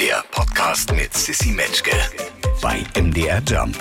Der Podcast mit Sissy Metzke bei MDR Jump.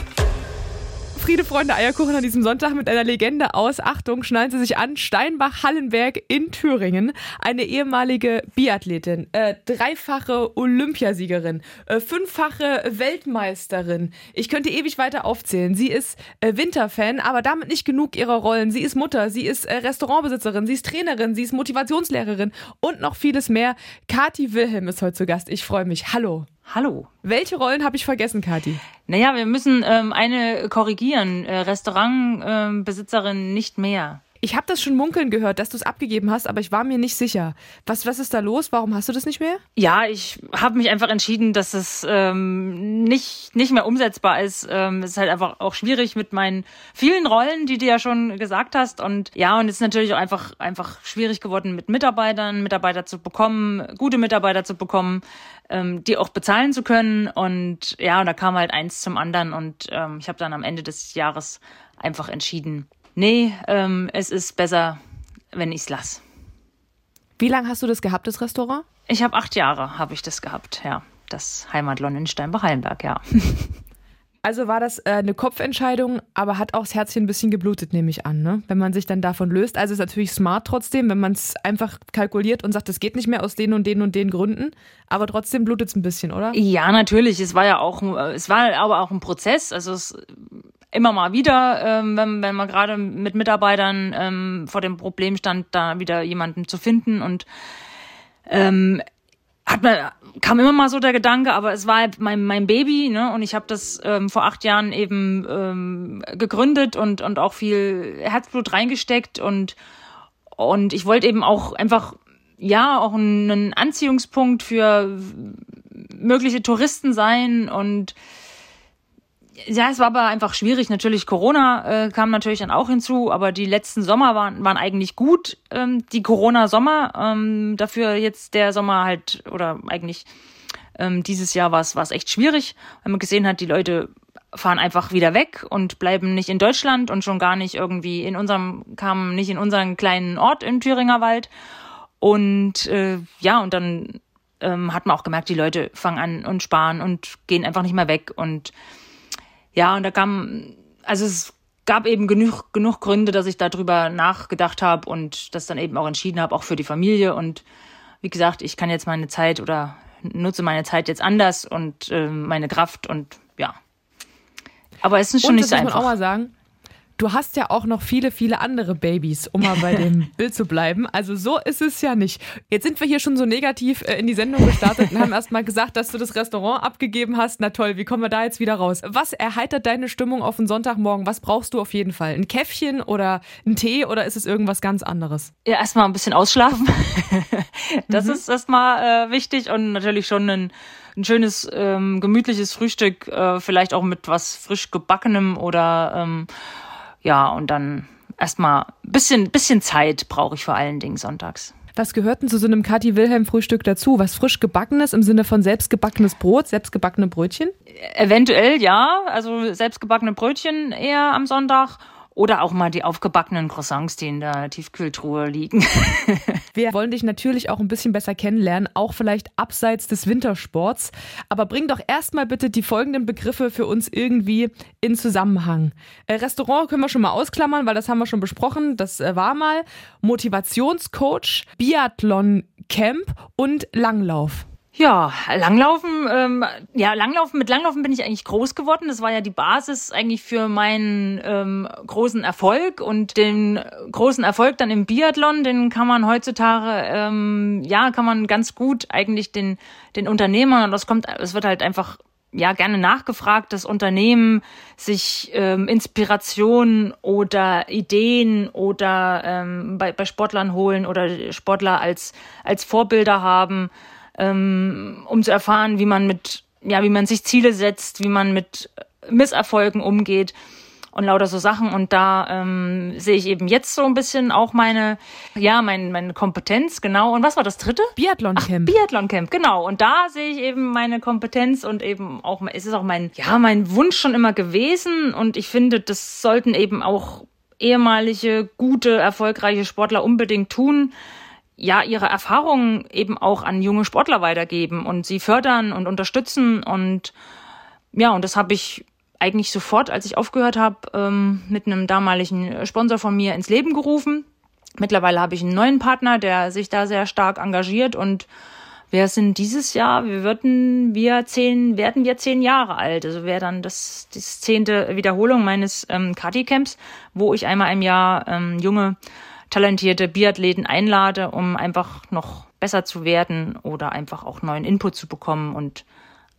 Friede, Freunde, Eierkuchen an diesem Sonntag mit einer Legende aus. Achtung, schnallen Sie sich an. Steinbach-Hallenberg in Thüringen. Eine ehemalige Biathletin, äh, dreifache Olympiasiegerin, äh, fünffache Weltmeisterin. Ich könnte ewig weiter aufzählen. Sie ist äh, Winterfan, aber damit nicht genug ihrer Rollen. Sie ist Mutter, sie ist äh, Restaurantbesitzerin, sie ist Trainerin, sie ist Motivationslehrerin und noch vieles mehr. Kathi Wilhelm ist heute zu Gast. Ich freue mich. Hallo. Hallo. Welche Rollen habe ich vergessen, Kathi? Naja, wir müssen ähm, eine korrigieren. Äh, Restaurantbesitzerin ähm, nicht mehr. Ich habe das schon munkeln gehört, dass du es abgegeben hast, aber ich war mir nicht sicher. Was, was ist da los? Warum hast du das nicht mehr? Ja, ich habe mich einfach entschieden, dass es ähm, nicht, nicht mehr umsetzbar ist. Ähm, es ist halt einfach auch schwierig mit meinen vielen Rollen, die du ja schon gesagt hast. Und ja, und es ist natürlich auch einfach, einfach schwierig geworden, mit Mitarbeitern, Mitarbeiter zu bekommen, gute Mitarbeiter zu bekommen, ähm, die auch bezahlen zu können. Und ja, und da kam halt eins zum anderen. Und ähm, ich habe dann am Ende des Jahres einfach entschieden, nee, ähm, es ist besser, wenn ich's lass. Wie lange hast du das gehabt, das Restaurant? Ich habe acht Jahre, habe ich das gehabt, ja. Das Heimatlon in Steinbach-Hallenberg, ja. Also war das äh, eine Kopfentscheidung, aber hat auch das Herzchen ein bisschen geblutet, nehme ich an, ne? wenn man sich dann davon löst. Also ist natürlich smart trotzdem, wenn man es einfach kalkuliert und sagt, es geht nicht mehr aus den und den und den Gründen, aber trotzdem blutet es ein bisschen, oder? Ja, natürlich. Es war ja auch, es war aber auch ein Prozess. Also es immer mal wieder, ähm, wenn, wenn man gerade mit Mitarbeitern ähm, vor dem Problem stand, da wieder jemanden zu finden und ähm, hat man kam immer mal so der Gedanke, aber es war halt mein, mein Baby, ne? Und ich habe das ähm, vor acht Jahren eben ähm, gegründet und und auch viel Herzblut reingesteckt und und ich wollte eben auch einfach ja auch einen Anziehungspunkt für mögliche Touristen sein und ja, es war aber einfach schwierig. Natürlich Corona äh, kam natürlich dann auch hinzu, aber die letzten Sommer waren, waren eigentlich gut, ähm, die Corona-Sommer. Ähm, dafür jetzt der Sommer halt, oder eigentlich ähm, dieses Jahr war es echt schwierig, weil man gesehen hat, die Leute fahren einfach wieder weg und bleiben nicht in Deutschland und schon gar nicht irgendwie in unserem, kamen nicht in unseren kleinen Ort im Thüringer Wald. Und äh, ja, und dann ähm, hat man auch gemerkt, die Leute fangen an und sparen und gehen einfach nicht mehr weg und ja, und da kam, also es gab eben genug, genug Gründe, dass ich darüber nachgedacht habe und das dann eben auch entschieden habe, auch für die Familie. Und wie gesagt, ich kann jetzt meine Zeit oder nutze meine Zeit jetzt anders und äh, meine Kraft und ja. Aber es ist schon und nicht so einfach. Muss man auch mal sagen, Du hast ja auch noch viele, viele andere Babys, um mal bei dem Bild zu bleiben. Also so ist es ja nicht. Jetzt sind wir hier schon so negativ äh, in die Sendung gestartet und haben erstmal gesagt, dass du das Restaurant abgegeben hast. Na toll, wie kommen wir da jetzt wieder raus? Was erheitert deine Stimmung auf einen Sonntagmorgen? Was brauchst du auf jeden Fall? Ein Käffchen oder ein Tee oder ist es irgendwas ganz anderes? Ja, erstmal ein bisschen ausschlafen. das mhm. ist erstmal äh, wichtig und natürlich schon ein ein schönes, ähm, gemütliches Frühstück, äh, vielleicht auch mit was frisch gebackenem oder ähm, ja, und dann erstmal bisschen, bisschen Zeit brauche ich vor allen Dingen sonntags. Was gehört denn zu so einem Kathi Wilhelm Frühstück dazu? Was frisch gebackenes im Sinne von selbstgebackenes Brot, selbstgebackene Brötchen? Eventuell ja, also selbstgebackene Brötchen eher am Sonntag oder auch mal die aufgebackenen Croissants, die in der Tiefkühltruhe liegen. Wir wollen dich natürlich auch ein bisschen besser kennenlernen, auch vielleicht abseits des Wintersports. Aber bring doch erstmal bitte die folgenden Begriffe für uns irgendwie in Zusammenhang. Äh, Restaurant können wir schon mal ausklammern, weil das haben wir schon besprochen. Das äh, war mal Motivationscoach, Biathlon Camp und Langlauf. Ja, Langlaufen, ähm, ja, Langlaufen, mit Langlaufen bin ich eigentlich groß geworden. Das war ja die Basis eigentlich für meinen ähm, großen Erfolg und den großen Erfolg dann im Biathlon, den kann man heutzutage, ähm, ja, kann man ganz gut eigentlich den, den Unternehmern, und das kommt, es wird halt einfach ja gerne nachgefragt, dass Unternehmen sich ähm, Inspiration oder Ideen oder ähm, bei, bei Sportlern holen oder Sportler als als Vorbilder haben ähm, um zu erfahren, wie man mit, ja, wie man sich Ziele setzt, wie man mit Misserfolgen umgeht und lauter so Sachen. Und da ähm, sehe ich eben jetzt so ein bisschen auch meine, ja, mein, meine Kompetenz, genau. Und was war das dritte? Biathlon Camp. Biathlon Camp, genau. Und da sehe ich eben meine Kompetenz und eben auch, es ist auch mein, ja, mein Wunsch schon immer gewesen. Und ich finde, das sollten eben auch ehemalige, gute, erfolgreiche Sportler unbedingt tun ja ihre Erfahrungen eben auch an junge Sportler weitergeben und sie fördern und unterstützen und ja, und das habe ich eigentlich sofort, als ich aufgehört habe, ähm, mit einem damaligen Sponsor von mir ins Leben gerufen. Mittlerweile habe ich einen neuen Partner, der sich da sehr stark engagiert und wir sind dieses Jahr, wir würden wir zehn, werden wir zehn Jahre alt. Also wäre dann das, das zehnte Wiederholung meines ähm, Kati-Camps, wo ich einmal im Jahr ähm, junge, talentierte Biathleten einlade, um einfach noch besser zu werden oder einfach auch neuen Input zu bekommen und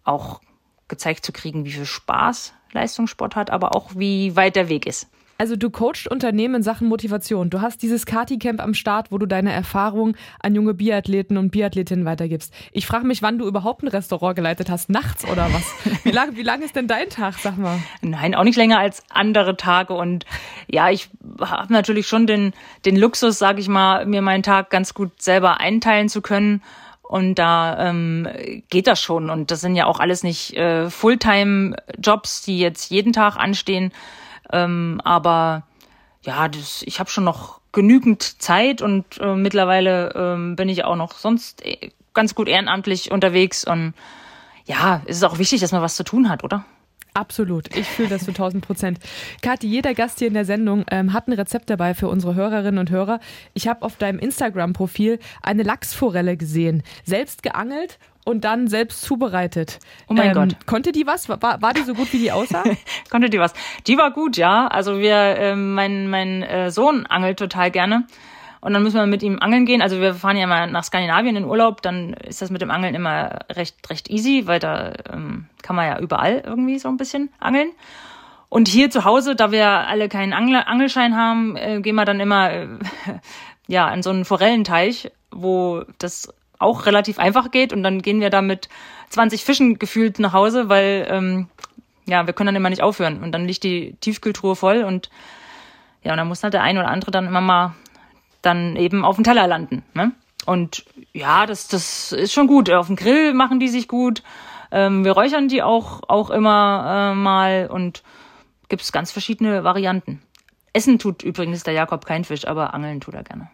auch gezeigt zu kriegen, wie viel Spaß Leistungssport hat, aber auch wie weit der Weg ist. Also du coachst Unternehmen in Sachen Motivation. Du hast dieses Kati-Camp am Start, wo du deine Erfahrung an junge Biathleten und Biathletinnen weitergibst. Ich frage mich, wann du überhaupt ein Restaurant geleitet hast, nachts oder was? Wie lang, wie lang ist denn dein Tag, sag mal? Nein, auch nicht länger als andere Tage. Und ja, ich habe natürlich schon den, den Luxus, sage ich mal, mir meinen Tag ganz gut selber einteilen zu können. Und da ähm, geht das schon. Und das sind ja auch alles nicht äh, Fulltime-Jobs, die jetzt jeden Tag anstehen. Ähm, aber ja, das, ich habe schon noch genügend Zeit und äh, mittlerweile ähm, bin ich auch noch sonst äh, ganz gut ehrenamtlich unterwegs. Und ja, es ist auch wichtig, dass man was zu tun hat, oder? Absolut. Ich fühle das zu 1000 Prozent. Kathi, jeder Gast hier in der Sendung ähm, hat ein Rezept dabei für unsere Hörerinnen und Hörer. Ich habe auf deinem Instagram-Profil eine Lachsforelle gesehen. Selbst geangelt und dann selbst zubereitet. Oh mein ähm, Gott. Konnte die was? War, war die so gut, wie die aussah? konnte die was? Die war gut, ja. Also wir, ähm, mein, mein äh, Sohn angelt total gerne. Und dann müssen wir mit ihm angeln gehen. Also wir fahren ja mal nach Skandinavien in Urlaub, dann ist das mit dem Angeln immer recht, recht easy, weil da ähm, kann man ja überall irgendwie so ein bisschen angeln. Und hier zu Hause, da wir alle keinen Angel Angelschein haben, äh, gehen wir dann immer äh, ja an so einen Forellenteich, wo das auch relativ einfach geht. Und dann gehen wir da mit 20 Fischen gefühlt nach Hause, weil ähm, ja, wir können dann immer nicht aufhören. Und dann liegt die Tiefkühltruhe voll und ja, und dann muss halt der ein oder andere dann immer mal dann eben auf dem Teller landen. Ne? Und ja, das, das ist schon gut. Auf dem Grill machen die sich gut. Ähm, wir räuchern die auch, auch immer äh, mal und gibt es ganz verschiedene Varianten. Essen tut übrigens der Jakob kein Fisch, aber angeln tut er gerne.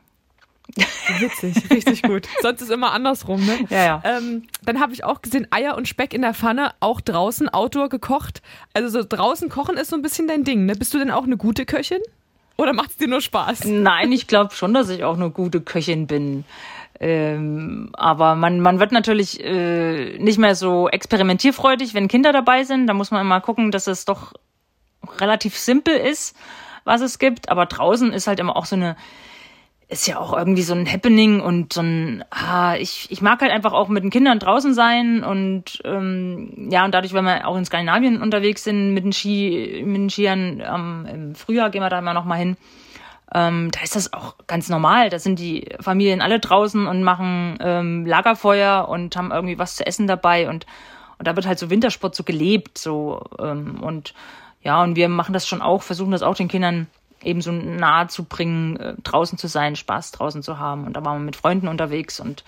Witzig, richtig gut. Sonst ist immer andersrum, ne? Ja, ja. Ähm, dann habe ich auch gesehen, Eier und Speck in der Pfanne, auch draußen, Outdoor gekocht. Also so draußen kochen ist so ein bisschen dein Ding, ne? Bist du denn auch eine gute Köchin? Oder macht es dir nur Spaß? Nein, ich glaube schon, dass ich auch eine gute Köchin bin. Ähm, aber man, man wird natürlich äh, nicht mehr so experimentierfreudig, wenn Kinder dabei sind. Da muss man immer gucken, dass es doch relativ simpel ist, was es gibt. Aber draußen ist halt immer auch so eine ist ja auch irgendwie so ein Happening und so ein, ah, ich, ich mag halt einfach auch mit den Kindern draußen sein und ähm, ja, und dadurch, wenn wir auch in Skandinavien unterwegs sind mit den Ski, mit den Skiern, ähm, im Frühjahr gehen wir da immer noch mal hin. Ähm, da ist das auch ganz normal. Da sind die Familien alle draußen und machen ähm, Lagerfeuer und haben irgendwie was zu essen dabei und, und da wird halt so Wintersport so gelebt, so ähm, und ja, und wir machen das schon auch, versuchen das auch den Kindern eben so nahe zu bringen, äh, draußen zu sein, Spaß draußen zu haben. Und da waren wir mit Freunden unterwegs und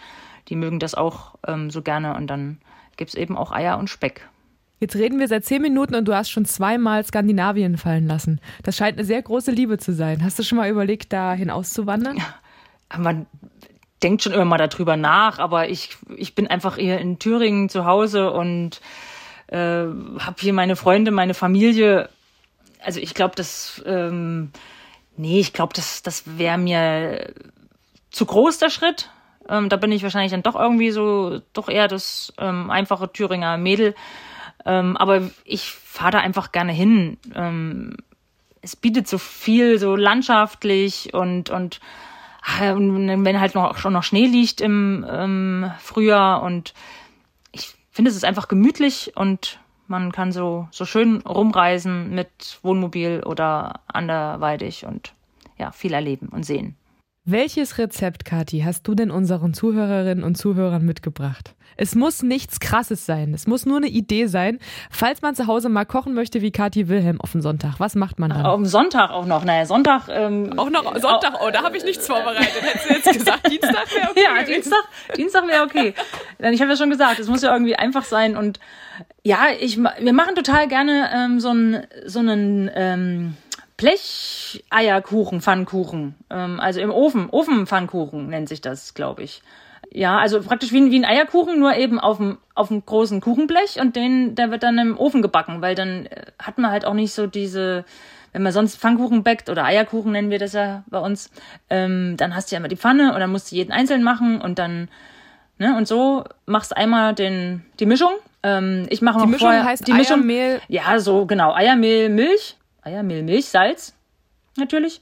die mögen das auch ähm, so gerne. Und dann gibt's eben auch Eier und Speck. Jetzt reden wir seit zehn Minuten und du hast schon zweimal Skandinavien fallen lassen. Das scheint eine sehr große Liebe zu sein. Hast du schon mal überlegt, dahin auszuwandern? Ja, man denkt schon immer mal darüber nach, aber ich, ich bin einfach eher in Thüringen zu Hause und äh, habe hier meine Freunde, meine Familie also ich glaube, das, ähm, nee, ich glaube, das, das wäre mir zu groß der Schritt. Ähm, da bin ich wahrscheinlich dann doch irgendwie so, doch eher das ähm, einfache Thüringer Mädel. Ähm, aber ich fahre da einfach gerne hin. Ähm, es bietet so viel, so landschaftlich und, und wenn halt noch, schon noch Schnee liegt im ähm, Frühjahr und ich finde, es ist einfach gemütlich und man kann so, so schön rumreisen mit Wohnmobil oder anderweitig und ja, viel erleben und sehen. Welches Rezept, Kathi, hast du denn unseren Zuhörerinnen und Zuhörern mitgebracht? Es muss nichts Krasses sein. Es muss nur eine Idee sein. Falls man zu Hause mal kochen möchte wie Kathi Wilhelm auf dem Sonntag, was macht man dann? Auf dem Sonntag auch noch. Naja, Sonntag. Ähm, auch noch Sonntag. Oh, da habe ich nichts vorbereitet. Hättest du jetzt gesagt, Dienstag wäre okay. Ja, Dienstag, Dienstag wäre okay. Ich habe ja schon gesagt, es muss ja irgendwie einfach sein. Und ja, ich, wir machen total gerne ähm, so einen, so einen ähm, Blech-Eierkuchen, Pfannkuchen. Ähm, also im Ofen, Ofenpfannkuchen nennt sich das, glaube ich. Ja, also praktisch wie, wie ein Eierkuchen, nur eben auf dem, auf dem großen Kuchenblech und den, der wird dann im Ofen gebacken, weil dann äh, hat man halt auch nicht so diese, wenn man sonst Pfannkuchen backt oder Eierkuchen nennen wir das ja bei uns, ähm, dann hast du ja immer die Pfanne und dann musst du jeden einzeln machen und dann, ne, und so machst du einmal den, die Mischung. Ähm, ich mache noch Die Mischung vorher, heißt die Mischung, Eiermehl. ja, so genau, Eiermehl, Milch, Eiermehl, Milch, Salz, natürlich.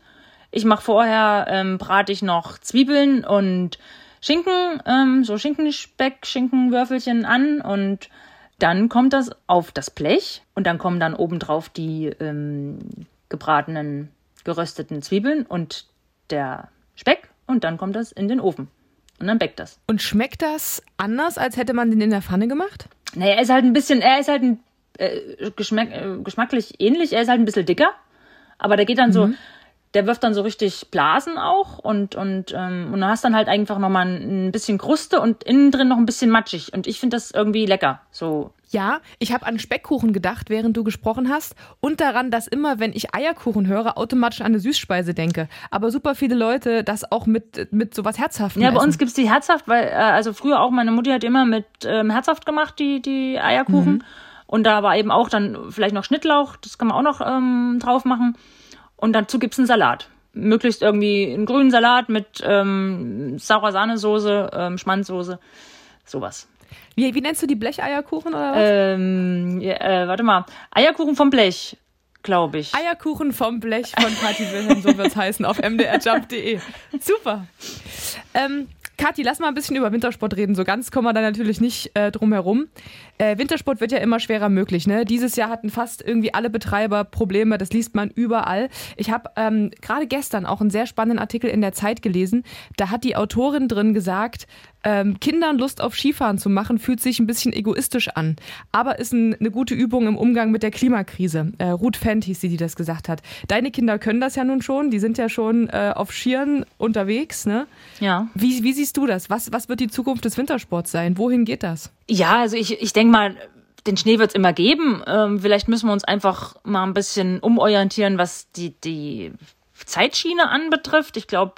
Ich mache vorher, ähm, brate ich noch Zwiebeln und Schinken, ähm, so Schinkenspeck, Schinkenwürfelchen an und dann kommt das auf das Blech und dann kommen dann obendrauf die ähm, gebratenen, gerösteten Zwiebeln und der Speck und dann kommt das in den Ofen. Und dann backt das. Und schmeckt das anders, als hätte man den in der Pfanne gemacht? Naja, er ist halt ein bisschen, er ist halt ein, äh, geschmack, äh, geschmacklich ähnlich, er ist halt ein bisschen dicker, aber der geht dann so, der wirft dann so richtig Blasen auch und, und, ähm, und du hast dann halt einfach nochmal ein, ein bisschen Kruste und innen drin noch ein bisschen matschig und ich finde das irgendwie lecker, so. Ja, ich habe an Speckkuchen gedacht, während du gesprochen hast und daran, dass immer, wenn ich Eierkuchen höre, automatisch an eine Süßspeise denke. Aber super viele Leute das auch mit, mit sowas Herzhaftem Ja, bei essen. uns gibt's die herzhaft, weil, äh, also früher auch meine Mutti hat immer mit ähm, herzhaft gemacht, die, die Eierkuchen. Und da war eben auch dann vielleicht noch Schnittlauch, das kann man auch noch ähm, drauf machen. Und dazu gibt's einen Salat. Möglichst irgendwie einen grünen Salat mit ähm, saurer Sahnesoße, ähm, Schmandsoße, sowas. Wie, wie nennst du die Blecheierkuchen oder was? Ähm, ja, äh, warte mal, Eierkuchen vom Blech, glaube ich. Eierkuchen vom Blech von Kathi Wilhelm, so wird's heißen, auf mdrjump.de. Super. Ähm, Kathi, lass mal ein bisschen über Wintersport reden. So ganz kommen wir da natürlich nicht äh, drum herum. Äh, Wintersport wird ja immer schwerer möglich. Ne? Dieses Jahr hatten fast irgendwie alle Betreiber Probleme. Das liest man überall. Ich habe ähm, gerade gestern auch einen sehr spannenden Artikel in der Zeit gelesen. Da hat die Autorin drin gesagt, ähm, Kindern Lust auf Skifahren zu machen, fühlt sich ein bisschen egoistisch an. Aber ist ein, eine gute Übung im Umgang mit der Klimakrise. Äh, Ruth Fendt hieß sie, die das gesagt hat. Deine Kinder können das ja nun schon. Die sind ja schon äh, auf Skiern unterwegs. Ne? Ja. Wie, wie siehst du das? Was, was wird die Zukunft des Wintersports sein? Wohin geht das? Ja, also ich, ich denke mal, den Schnee wird's immer geben. Ähm, vielleicht müssen wir uns einfach mal ein bisschen umorientieren, was die, die Zeitschiene anbetrifft. Ich glaube,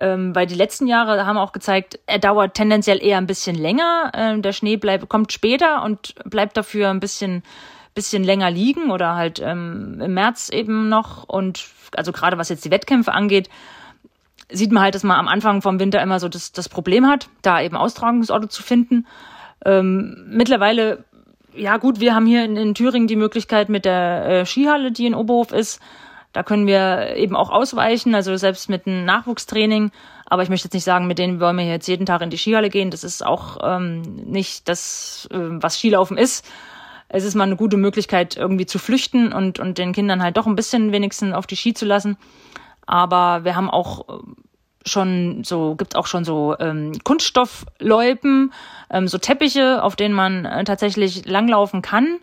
ähm, weil die letzten Jahre haben auch gezeigt, er dauert tendenziell eher ein bisschen länger. Ähm, der Schnee bleibt, kommt später und bleibt dafür ein bisschen, bisschen länger liegen oder halt ähm, im März eben noch. Und also gerade was jetzt die Wettkämpfe angeht, sieht man halt, dass man am Anfang vom Winter immer so das, das Problem hat, da eben Austragungsorte zu finden. Ähm, mittlerweile, ja gut, wir haben hier in, in Thüringen die Möglichkeit mit der äh, Skihalle, die in Oberhof ist. Da können wir eben auch ausweichen, also selbst mit einem Nachwuchstraining. Aber ich möchte jetzt nicht sagen, mit denen wollen wir jetzt jeden Tag in die Skihalle gehen. Das ist auch ähm, nicht das, äh, was Skilaufen ist. Es ist mal eine gute Möglichkeit, irgendwie zu flüchten und, und den Kindern halt doch ein bisschen wenigstens auf die Ski zu lassen. Aber wir haben auch äh, schon so, gibt auch schon so ähm, Kunststoffloipen, ähm, so Teppiche, auf denen man äh, tatsächlich langlaufen kann.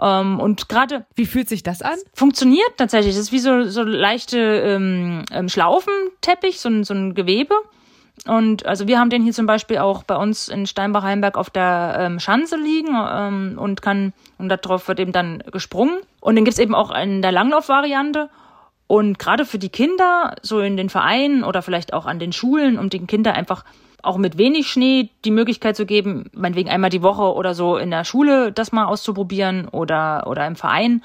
Ähm, und gerade Wie fühlt sich das an? funktioniert tatsächlich. Das ist wie so, so leichte ähm, ähm, Schlaufenteppich, so ein, so ein Gewebe. Und also wir haben den hier zum Beispiel auch bei uns in Steinbach-Heimberg auf der ähm, Schanze liegen ähm, und kann und darauf wird eben dann gesprungen. Und den gibt's eben auch in der Langlaufvariante. Und gerade für die Kinder, so in den Vereinen oder vielleicht auch an den Schulen, um den Kindern einfach auch mit wenig Schnee die Möglichkeit zu geben, meinetwegen einmal die Woche oder so in der Schule das mal auszuprobieren oder, oder im Verein,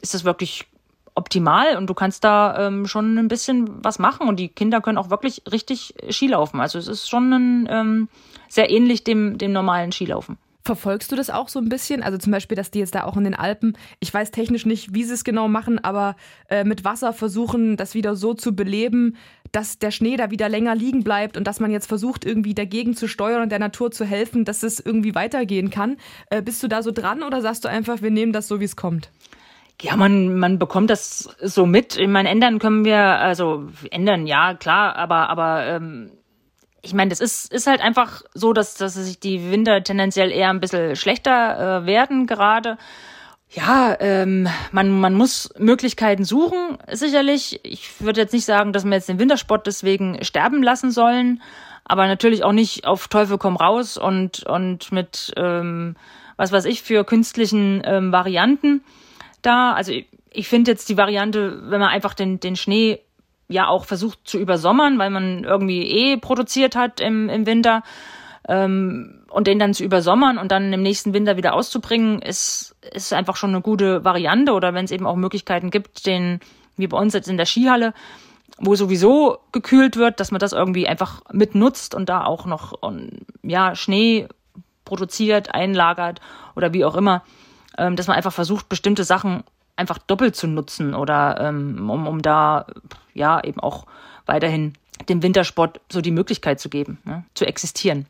ist das wirklich optimal und du kannst da ähm, schon ein bisschen was machen und die Kinder können auch wirklich richtig Skilaufen. Also es ist schon ein, ähm, sehr ähnlich dem, dem normalen Skilaufen. Verfolgst du das auch so ein bisschen? Also zum Beispiel, dass die jetzt da auch in den Alpen, ich weiß technisch nicht, wie sie es genau machen, aber äh, mit Wasser versuchen, das wieder so zu beleben, dass der Schnee da wieder länger liegen bleibt und dass man jetzt versucht, irgendwie dagegen zu steuern und der Natur zu helfen, dass es irgendwie weitergehen kann. Äh, bist du da so dran oder sagst du einfach, wir nehmen das so, wie es kommt? Ja, man, man bekommt das so mit. Ich meine, ändern können wir, also ändern, ja, klar, aber, aber ähm, ich meine, das ist, ist halt einfach so, dass, dass sich die Winter tendenziell eher ein bisschen schlechter äh, werden gerade. Ja, ähm, man, man muss Möglichkeiten suchen, sicherlich. Ich würde jetzt nicht sagen, dass wir jetzt den Wintersport deswegen sterben lassen sollen, aber natürlich auch nicht auf Teufel komm raus und, und mit, ähm, was weiß ich, für künstlichen ähm, Varianten da. Also ich finde jetzt die Variante, wenn man einfach den, den Schnee ja auch versucht zu übersommern, weil man irgendwie eh produziert hat im, im Winter, ähm, und den dann zu übersommern und dann im nächsten Winter wieder auszubringen, ist, ist einfach schon eine gute Variante. Oder wenn es eben auch Möglichkeiten gibt, den, wie bei uns jetzt in der Skihalle, wo sowieso gekühlt wird, dass man das irgendwie einfach mitnutzt und da auch noch ja, Schnee produziert, einlagert oder wie auch immer, ähm, dass man einfach versucht, bestimmte Sachen einfach doppelt zu nutzen oder ähm, um, um da ja eben auch weiterhin dem Wintersport so die Möglichkeit zu geben, ne, zu existieren.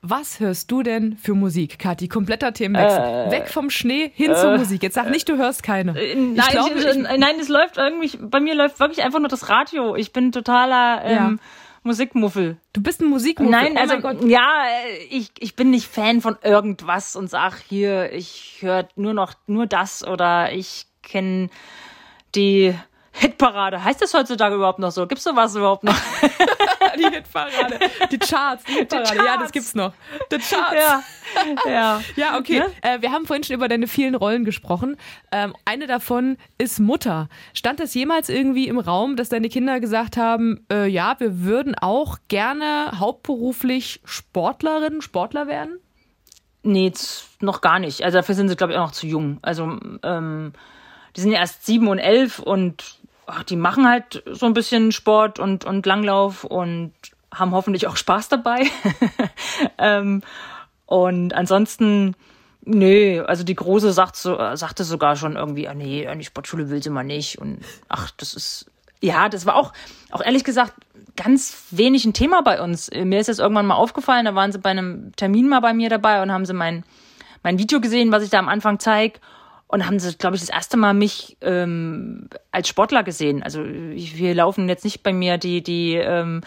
Was hörst du denn für Musik, Kathi? Kompletter Themenwechsel. Äh, Weg vom Schnee hin äh, zur Musik. Jetzt sag nicht, du hörst keine. Äh, nein, ich glaube, ich, nein, es läuft irgendwie, bei mir läuft wirklich einfach nur das Radio. Ich bin totaler ähm, ja. Musikmuffel. Du bist ein Musikmuffel? Nein, oh also ja, ich, ich bin nicht Fan von irgendwas und sag hier, ich höre nur noch nur das oder ich kenne die Hitparade. Heißt das heutzutage überhaupt noch so? Gibt's sowas überhaupt noch? die Hitparade. Die Charts, die Hitparade. Die Charts. Ja, das gibt's noch. Die Charts. Ja, ja. ja okay. Ne? Äh, wir haben vorhin schon über deine vielen Rollen gesprochen. Ähm, eine davon ist Mutter. Stand das jemals irgendwie im Raum, dass deine Kinder gesagt haben, äh, ja, wir würden auch gerne hauptberuflich Sportlerinnen, Sportler werden? Nee, noch gar nicht. Also dafür sind sie, glaube ich, auch noch zu jung. Also ähm, die sind ja erst sieben und elf und ach, die machen halt so ein bisschen Sport und, und Langlauf und haben hoffentlich auch Spaß dabei. ähm, und ansonsten, nee, also die Große sagt so, sagte sogar schon irgendwie, ah, nee, die Sportschule will sie mal nicht. Und ach, das ist, ja, das war auch, auch ehrlich gesagt, ganz wenig ein Thema bei uns. Mir ist das irgendwann mal aufgefallen, da waren sie bei einem Termin mal bei mir dabei und haben sie mein, mein Video gesehen, was ich da am Anfang zeige und haben sie, glaube ich, das erste Mal mich ähm, als Sportler gesehen. Also wir laufen jetzt nicht bei mir die die ähm,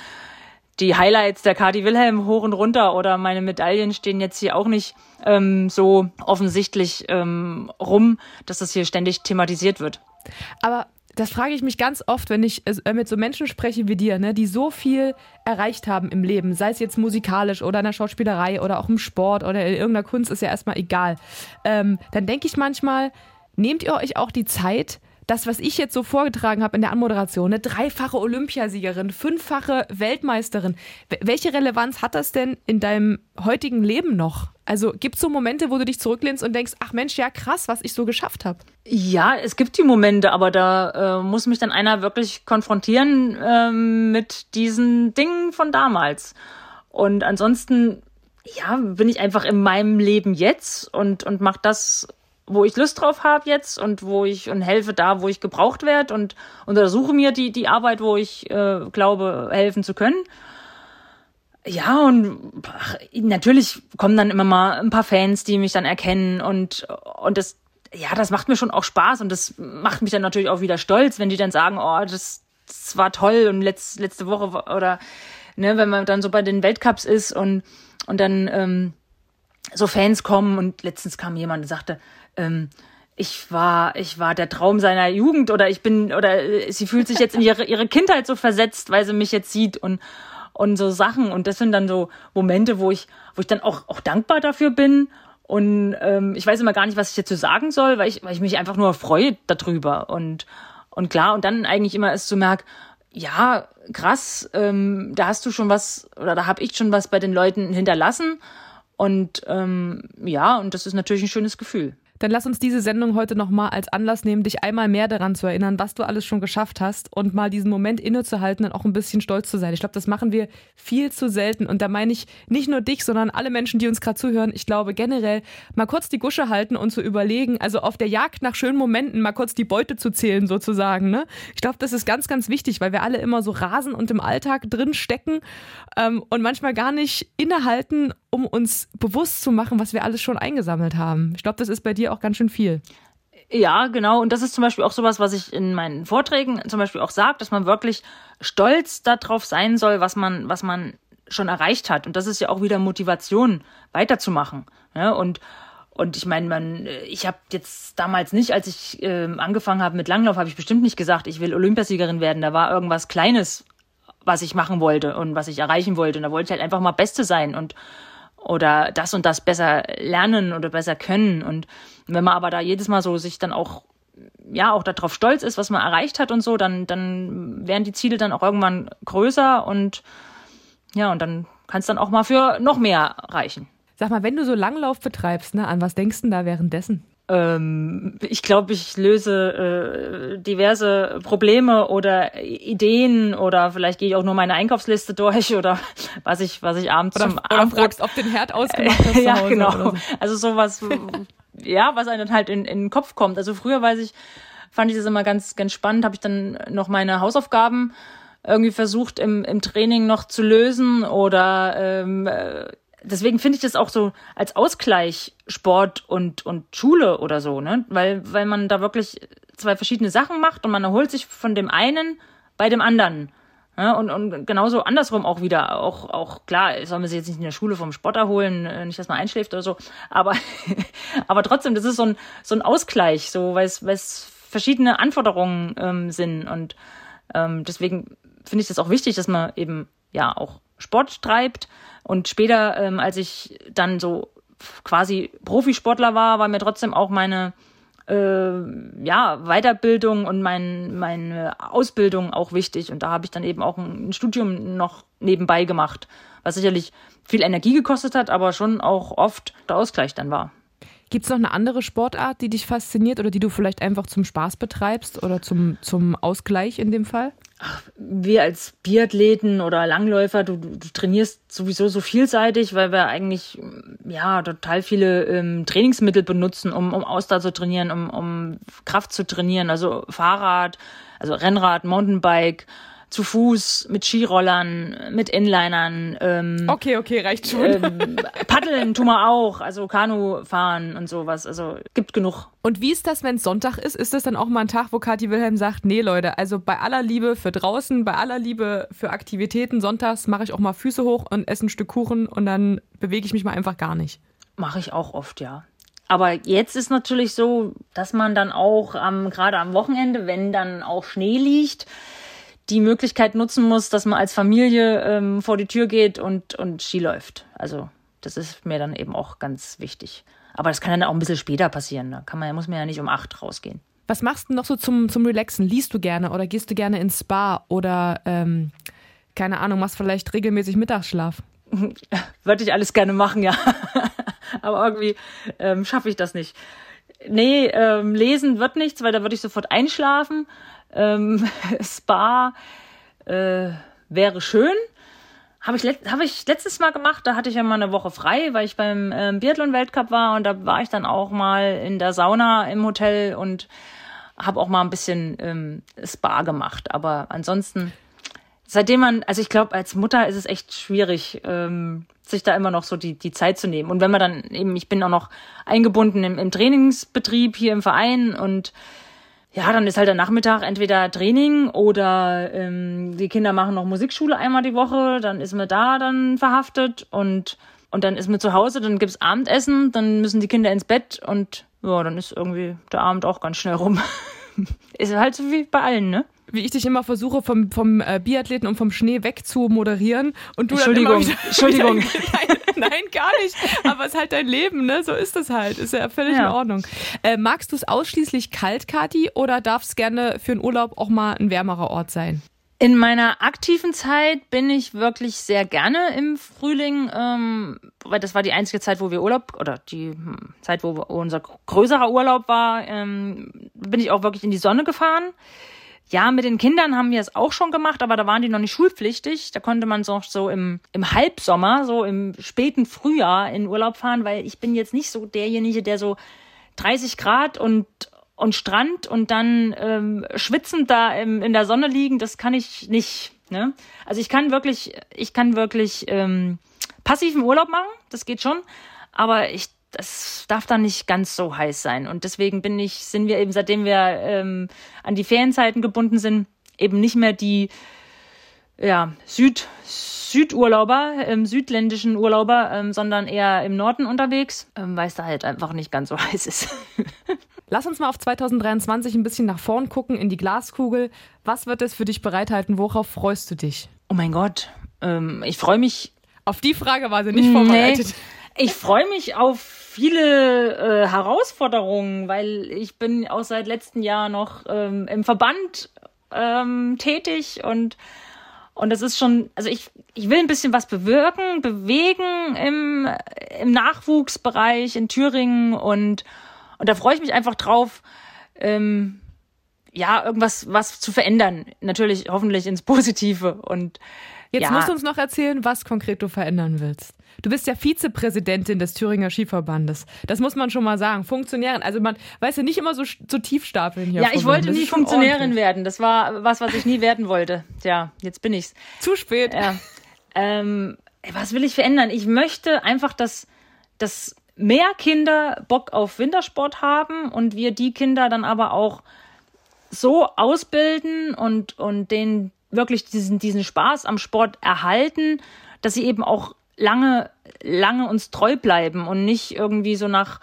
die Highlights der Kati Wilhelm hoch und runter oder meine Medaillen stehen jetzt hier auch nicht ähm, so offensichtlich ähm, rum, dass das hier ständig thematisiert wird. Aber das frage ich mich ganz oft, wenn ich äh, mit so Menschen spreche wie dir, ne, die so viel erreicht haben im Leben, sei es jetzt musikalisch oder in der Schauspielerei oder auch im Sport oder in irgendeiner Kunst, ist ja erstmal egal. Ähm, dann denke ich manchmal, nehmt ihr euch auch die Zeit, das, was ich jetzt so vorgetragen habe in der Anmoderation, eine dreifache Olympiasiegerin, fünffache Weltmeisterin. Welche Relevanz hat das denn in deinem heutigen Leben noch? Also gibt es so Momente, wo du dich zurücklehnst und denkst, ach Mensch, ja krass, was ich so geschafft habe? Ja, es gibt die Momente, aber da äh, muss mich dann einer wirklich konfrontieren äh, mit diesen Dingen von damals. Und ansonsten, ja, bin ich einfach in meinem Leben jetzt und, und mache das wo ich Lust drauf habe jetzt und wo ich und helfe da, wo ich gebraucht werde und untersuche mir die, die Arbeit, wo ich äh, glaube, helfen zu können. Ja, und ach, natürlich kommen dann immer mal ein paar Fans, die mich dann erkennen und, und das, ja, das macht mir schon auch Spaß und das macht mich dann natürlich auch wieder stolz, wenn die dann sagen, oh, das, das war toll und letzt, letzte Woche oder, ne, wenn man dann so bei den Weltcups ist und, und dann, ähm, so Fans kommen und letztens kam jemand und sagte, ähm, ich war, ich war der Traum seiner Jugend oder ich bin, oder äh, sie fühlt sich jetzt in ihre, ihre Kindheit so versetzt, weil sie mich jetzt sieht und, und so Sachen. Und das sind dann so Momente, wo ich, wo ich dann auch, auch dankbar dafür bin. Und ähm, ich weiß immer gar nicht, was ich dazu sagen soll, weil ich, weil ich mich einfach nur freue darüber. Und, und klar, und dann eigentlich immer erst so merk, ja, krass, ähm, da hast du schon was, oder da habe ich schon was bei den Leuten hinterlassen. Und ähm, ja, und das ist natürlich ein schönes Gefühl. Dann lass uns diese Sendung heute nochmal als Anlass nehmen, dich einmal mehr daran zu erinnern, was du alles schon geschafft hast und mal diesen Moment innezuhalten und auch ein bisschen stolz zu sein. Ich glaube, das machen wir viel zu selten. Und da meine ich nicht nur dich, sondern alle Menschen, die uns gerade zuhören. Ich glaube generell mal kurz die Gusche halten und zu überlegen, also auf der Jagd nach schönen Momenten mal kurz die Beute zu zählen sozusagen. Ne? Ich glaube, das ist ganz, ganz wichtig, weil wir alle immer so rasen und im Alltag drin stecken ähm, und manchmal gar nicht innehalten, um uns bewusst zu machen, was wir alles schon eingesammelt haben. Ich glaube, das ist bei dir auch ganz schön viel. Ja, genau. Und das ist zum Beispiel auch sowas, was ich in meinen Vorträgen zum Beispiel auch sage, dass man wirklich stolz darauf sein soll, was man, was man schon erreicht hat. Und das ist ja auch wieder Motivation, weiterzumachen. Ja, ne? und und ich meine, man, ich habe jetzt damals nicht, als ich äh, angefangen habe mit Langlauf, habe ich bestimmt nicht gesagt, ich will Olympiasiegerin werden. Da war irgendwas Kleines, was ich machen wollte und was ich erreichen wollte. Und da wollte ich halt einfach mal Beste sein und oder das und das besser lernen oder besser können. Und wenn man aber da jedes Mal so sich dann auch ja auch darauf stolz ist, was man erreicht hat und so, dann, dann werden die Ziele dann auch irgendwann größer und ja, und dann kann es dann auch mal für noch mehr reichen. Sag mal, wenn du so Langlauf betreibst, ne, an was denkst du da währenddessen? Ähm, ich glaube, ich löse äh, diverse Probleme oder Ideen oder vielleicht gehe ich auch nur meine Einkaufsliste durch oder was ich, was ich abends oder, zum oder Abendbrot fragst, ob den Herd ausgemacht hast zu ja, Hause genau. so. Also sowas, ja, was einem dann halt in, in den Kopf kommt. Also früher weiß ich, fand ich das immer ganz, ganz spannend, habe ich dann noch meine Hausaufgaben irgendwie versucht im, im Training noch zu lösen oder ähm, äh, deswegen finde ich das auch so als Ausgleich Sport und, und Schule oder so, ne? Weil, weil man da wirklich zwei verschiedene Sachen macht und man erholt sich von dem einen bei dem anderen. Ja, und, und genauso andersrum auch wieder. Auch, auch klar, soll man sich jetzt nicht in der Schule vom Sport erholen, äh, nicht, dass man einschläft oder so. Aber, aber trotzdem, das ist so ein, so ein Ausgleich, so, weil es, weil es verschiedene Anforderungen ähm, sind. Und ähm, deswegen finde ich das auch wichtig, dass man eben ja auch Sport treibt. Und später, ähm, als ich dann so quasi Profisportler war, war mir trotzdem auch meine äh, ja, Weiterbildung und mein, meine Ausbildung auch wichtig. Und da habe ich dann eben auch ein Studium noch nebenbei gemacht, was sicherlich viel Energie gekostet hat, aber schon auch oft der Ausgleich dann war. Gibt es noch eine andere Sportart, die dich fasziniert oder die du vielleicht einfach zum Spaß betreibst oder zum, zum Ausgleich in dem Fall? Ach, wir als Biathleten oder Langläufer, du, du trainierst sowieso so vielseitig, weil wir eigentlich ja total viele ähm, Trainingsmittel benutzen, um, um Ausdauer zu trainieren, um, um Kraft zu trainieren. Also Fahrrad, also Rennrad, Mountainbike, zu Fuß, mit Skirollern, mit Inlinern. Ähm, okay, okay, reicht schon. Ähm, paddeln tun wir auch, also Kanu fahren und sowas. Also gibt genug. Und wie ist das, wenn es Sonntag ist? Ist das dann auch mal ein Tag, wo Kathi Wilhelm sagt, nee Leute, also bei aller Liebe für draußen, bei aller Liebe für Aktivitäten, sonntags mache ich auch mal Füße hoch und esse ein Stück Kuchen und dann bewege ich mich mal einfach gar nicht. Mache ich auch oft, ja. Aber jetzt ist natürlich so, dass man dann auch ähm, gerade am Wochenende, wenn dann auch Schnee liegt, die Möglichkeit nutzen muss, dass man als Familie ähm, vor die Tür geht und, und Ski läuft. Also das ist mir dann eben auch ganz wichtig. Aber das kann dann auch ein bisschen später passieren. Da kann man, muss man ja nicht um acht rausgehen. Was machst du noch so zum, zum Relaxen? Liest du gerne oder gehst du gerne ins Spa oder ähm, keine Ahnung, machst vielleicht regelmäßig Mittagsschlaf? Würde ich alles gerne machen, ja. Aber irgendwie ähm, schaffe ich das nicht. Nee, ähm, lesen wird nichts, weil da würde ich sofort einschlafen. Ähm, Spa äh, wäre schön. Habe ich, hab ich letztes Mal gemacht, da hatte ich ja mal eine Woche frei, weil ich beim ähm, Biathlon-Weltcup war und da war ich dann auch mal in der Sauna im Hotel und habe auch mal ein bisschen ähm, Spa gemacht. Aber ansonsten, seitdem man, also ich glaube, als Mutter ist es echt schwierig, ähm, sich da immer noch so die, die Zeit zu nehmen. Und wenn man dann eben, ich bin auch noch eingebunden im, im Trainingsbetrieb hier im Verein und ja, dann ist halt der Nachmittag entweder Training oder ähm, die Kinder machen noch Musikschule einmal die Woche, dann ist man da dann verhaftet und, und dann ist man zu Hause, dann gibt's Abendessen, dann müssen die Kinder ins Bett und ja, dann ist irgendwie der Abend auch ganz schnell rum. ist halt so wie bei allen, ne? Wie ich dich immer versuche, vom, vom äh, Biathleten und vom Schnee weg zu moderieren. Und du Entschuldigung, dann immer wieder, Entschuldigung. Nein, nein, gar nicht. Aber es ist halt dein Leben, ne? So ist es halt. Ist ja völlig Ja. in Ordnung. Äh, magst du es ausschließlich kalt, Kathi, oder darf es gerne für einen Urlaub auch mal ein wärmerer Ort sein? In meiner aktiven Zeit bin ich wirklich sehr gerne im Frühling, ähm, weil das war die einzige Zeit, wo wir Urlaub oder die hm, Zeit, wo unser größerer Urlaub war, ähm, bin ich auch wirklich in die Sonne gefahren. Ja, mit den Kindern haben wir es auch schon gemacht, aber da waren die noch nicht schulpflichtig. Da konnte man so, so im, im Halbsommer, so im späten Frühjahr in Urlaub fahren, weil ich bin jetzt nicht so derjenige, der so 30 Grad und und Strand und dann ähm, schwitzend da im, in der Sonne liegen, das kann ich nicht. Ne? Also ich kann wirklich, ich kann wirklich ähm, passiven Urlaub machen, das geht schon, aber ich, das darf dann nicht ganz so heiß sein. Und deswegen bin ich, sind wir eben, seitdem wir ähm, an die Ferienzeiten gebunden sind, eben nicht mehr die ja, Süd, Südurlauber, ähm, südländischen Urlauber, ähm, sondern eher im Norden unterwegs, ähm, weil es da halt einfach nicht ganz so heiß ist. Lass uns mal auf 2023 ein bisschen nach vorn gucken, in die Glaskugel. Was wird es für dich bereithalten? Worauf freust du dich? Oh mein Gott, ähm, ich freue mich. Auf die Frage war sie nicht vorbereitet. Nee, ich freue mich auf viele äh, Herausforderungen, weil ich bin auch seit letztem Jahr noch ähm, im Verband ähm, tätig und und das ist schon, also ich, ich will ein bisschen was bewirken, bewegen im, im Nachwuchsbereich in Thüringen und, und da freue ich mich einfach drauf, ähm, ja, irgendwas was zu verändern. Natürlich hoffentlich ins Positive. Und Jetzt ja. musst du uns noch erzählen, was konkret du verändern willst. Du bist ja Vizepräsidentin des Thüringer Skiverbandes. Das muss man schon mal sagen. Funktionärin. Also man weiß ja nicht immer so, so tief stapeln hier. Ja, ich wollte nie Funktionärin werden. Das war was, was ich nie werden wollte. Tja, jetzt bin ich's. Zu spät. Ja. Ähm, was will ich verändern? Ich möchte einfach, dass, dass mehr Kinder Bock auf Wintersport haben und wir die Kinder dann aber auch so ausbilden und, und denen wirklich diesen, diesen Spaß am Sport erhalten, dass sie eben auch lange, lange uns treu bleiben und nicht irgendwie so nach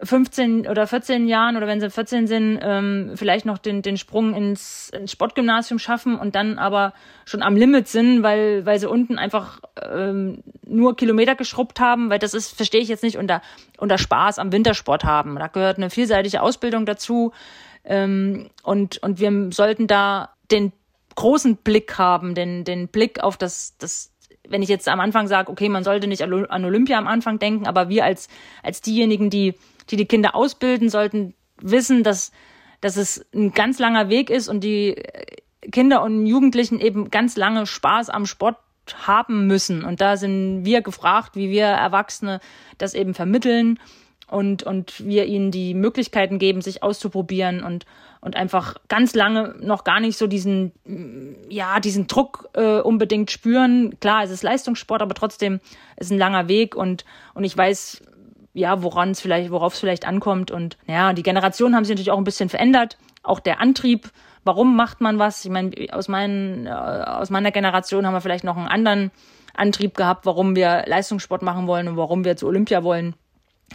15 oder 14 Jahren oder wenn sie 14 sind, ähm, vielleicht noch den, den Sprung ins, ins Sportgymnasium schaffen und dann aber schon am Limit sind, weil, weil sie unten einfach ähm, nur Kilometer geschrubbt haben, weil das ist, verstehe ich jetzt nicht, unter, unter Spaß am Wintersport haben. Da gehört eine vielseitige Ausbildung dazu ähm, und, und wir sollten da den großen Blick haben, den, den Blick auf das, das wenn ich jetzt am Anfang sage, okay, man sollte nicht an Olympia am Anfang denken, aber wir als, als diejenigen, die, die die Kinder ausbilden, sollten wissen, dass, dass es ein ganz langer Weg ist und die Kinder und Jugendlichen eben ganz lange Spaß am Sport haben müssen. Und da sind wir gefragt, wie wir Erwachsene das eben vermitteln und, und wir ihnen die Möglichkeiten geben, sich auszuprobieren und, und einfach ganz lange noch gar nicht so diesen, ja, diesen Druck äh, unbedingt spüren. Klar, es ist Leistungssport, aber trotzdem ist ein langer Weg und, und ich weiß, ja, woran es vielleicht, worauf es vielleicht ankommt. Und ja, die Generationen haben sich natürlich auch ein bisschen verändert. Auch der Antrieb, warum macht man was? Ich meine, aus, meinen, äh, aus meiner Generation haben wir vielleicht noch einen anderen Antrieb gehabt, warum wir Leistungssport machen wollen und warum wir zu Olympia wollen.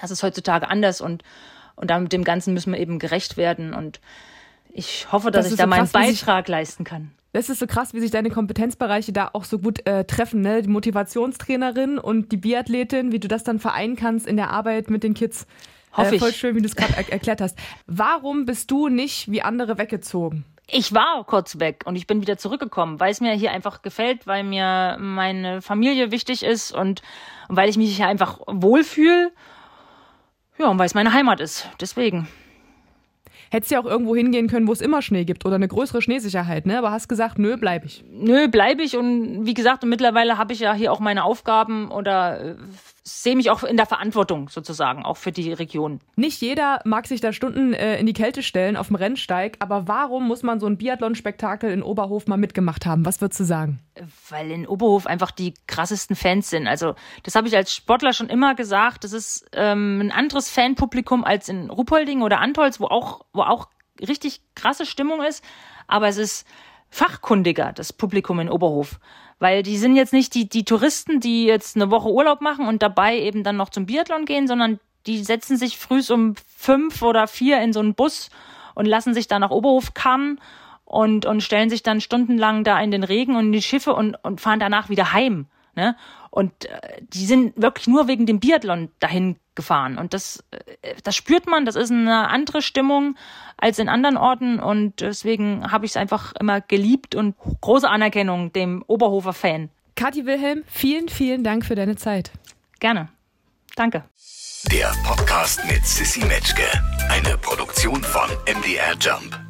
Das ist heutzutage anders und, und da mit dem Ganzen müssen wir eben gerecht werden. Und ich hoffe, dass das ich da so meinen Beitrag leisten kann. Das ist so krass, wie sich deine Kompetenzbereiche da auch so gut äh, treffen, ne? Die Motivationstrainerin und die Biathletin, wie du das dann vereinen kannst in der Arbeit mit den Kids. Hoffe äh, voll schön, wie du es gerade er erklärt hast. Warum bist du nicht wie andere weggezogen? Ich war kurz weg und ich bin wieder zurückgekommen, weil es mir hier einfach gefällt, weil mir meine Familie wichtig ist und, und weil ich mich hier einfach wohlfühle ja, und weil es meine Heimat ist. Deswegen. Hättest ja auch irgendwo hingehen können, wo es immer Schnee gibt oder eine größere Schneesicherheit, ne? Aber hast gesagt, nö, bleib ich. Nö, bleib ich. Und wie gesagt, und mittlerweile habe ich ja hier auch meine Aufgaben oder äh, sehe mich auch in der Verantwortung sozusagen, auch für die Region. Nicht jeder mag sich da Stunden äh, in die Kälte stellen auf dem Rennsteig, aber warum muss man so ein Biathlon-Spektakel in Oberhof mal mitgemacht haben? Was würdest du sagen? Weil in Oberhof einfach die krassesten Fans sind. Also das habe ich als Sportler schon immer gesagt. Das ist ähm, ein anderes Fanpublikum als in Ruppolding oder Antolz, wo auch, wo auch richtig krasse Stimmung ist. Aber es ist fachkundiger, das Publikum in Oberhof. Weil die sind jetzt nicht die, die Touristen, die jetzt eine Woche Urlaub machen und dabei eben dann noch zum Biathlon gehen, sondern die setzen sich frühs um fünf oder vier in so einen Bus und lassen sich da nach Oberhof karren und, und stellen sich dann stundenlang da in den Regen und in die Schiffe und, und fahren danach wieder heim. Ne? Und äh, die sind wirklich nur wegen dem Biathlon dahin gefahren. Und das, äh, das spürt man, das ist eine andere Stimmung als in anderen Orten. Und deswegen habe ich es einfach immer geliebt und große Anerkennung dem Oberhofer Fan. Kathi Wilhelm, vielen, vielen Dank für deine Zeit. Gerne. Danke. Der Podcast mit Sissy Metzke, eine Produktion von MDR Jump.